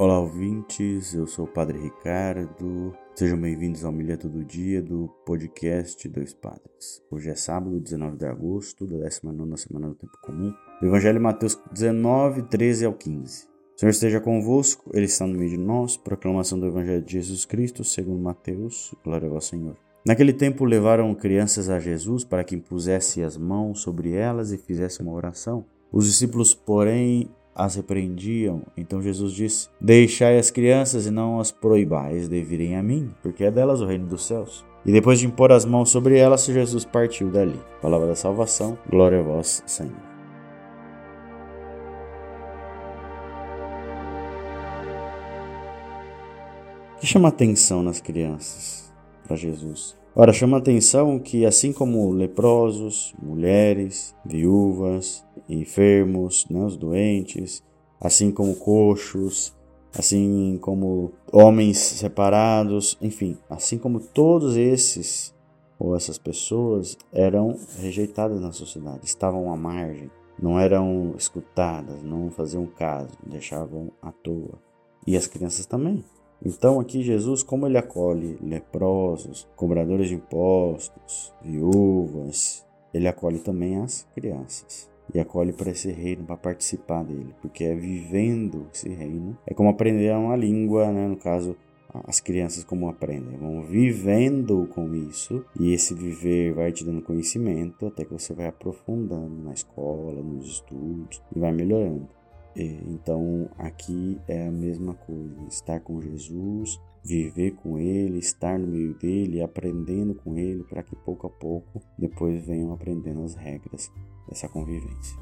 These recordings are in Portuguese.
Olá, ouvintes. Eu sou o Padre Ricardo. Sejam bem-vindos ao Milheto do Dia do podcast Dois Padres. Hoje é sábado, 19 de agosto, da 19 semana do Tempo Comum. Evangelho de Mateus 19, 13 ao 15. O Senhor esteja convosco, Ele está no meio de nós. Proclamação do Evangelho de Jesus Cristo, segundo Mateus. Glória ao Senhor. Naquele tempo levaram crianças a Jesus para que impusesse as mãos sobre elas e fizesse uma oração. Os discípulos, porém, as repreendiam. Então Jesus disse: Deixai as crianças e não as proibais de virem a mim, porque é delas o reino dos céus. E depois de impor as mãos sobre elas, Jesus partiu dali. Palavra da salvação, glória a vós, Senhor. O que chama atenção nas crianças para Jesus? Ora, chama atenção que, assim como leprosos, mulheres, viúvas, enfermos, né, os doentes, assim como coxos, assim como homens separados, enfim, assim como todos esses ou essas pessoas eram rejeitadas na sociedade, estavam à margem, não eram escutadas, não faziam caso, deixavam à toa. E as crianças também. Então aqui Jesus, como ele acolhe leprosos, cobradores de impostos, viúvas, ele acolhe também as crianças e acolhe para esse reino, para participar dele, porque é vivendo esse reino. É como aprender uma língua, né? no caso, as crianças como aprendem, vão vivendo com isso e esse viver vai te dando conhecimento até que você vai aprofundando na escola, nos estudos e vai melhorando. Então aqui é a mesma coisa, estar com Jesus, viver com Ele, estar no meio dele, aprendendo com Ele, para que pouco a pouco depois venham aprendendo as regras dessa convivência.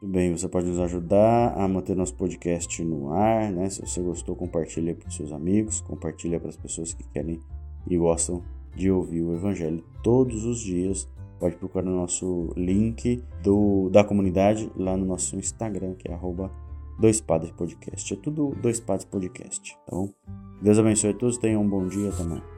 Tudo bem, você pode nos ajudar a manter nosso podcast no ar, né? Se você gostou, compartilha para os seus amigos, compartilha para as pessoas que querem e gostam de ouvir o Evangelho todos os dias pode procurar no nosso link do, da comunidade lá no nosso Instagram, que é arroba Dois Padres Podcast. É tudo Dois Padres Podcast, tá bom? Deus abençoe a todos, tenham um bom dia também.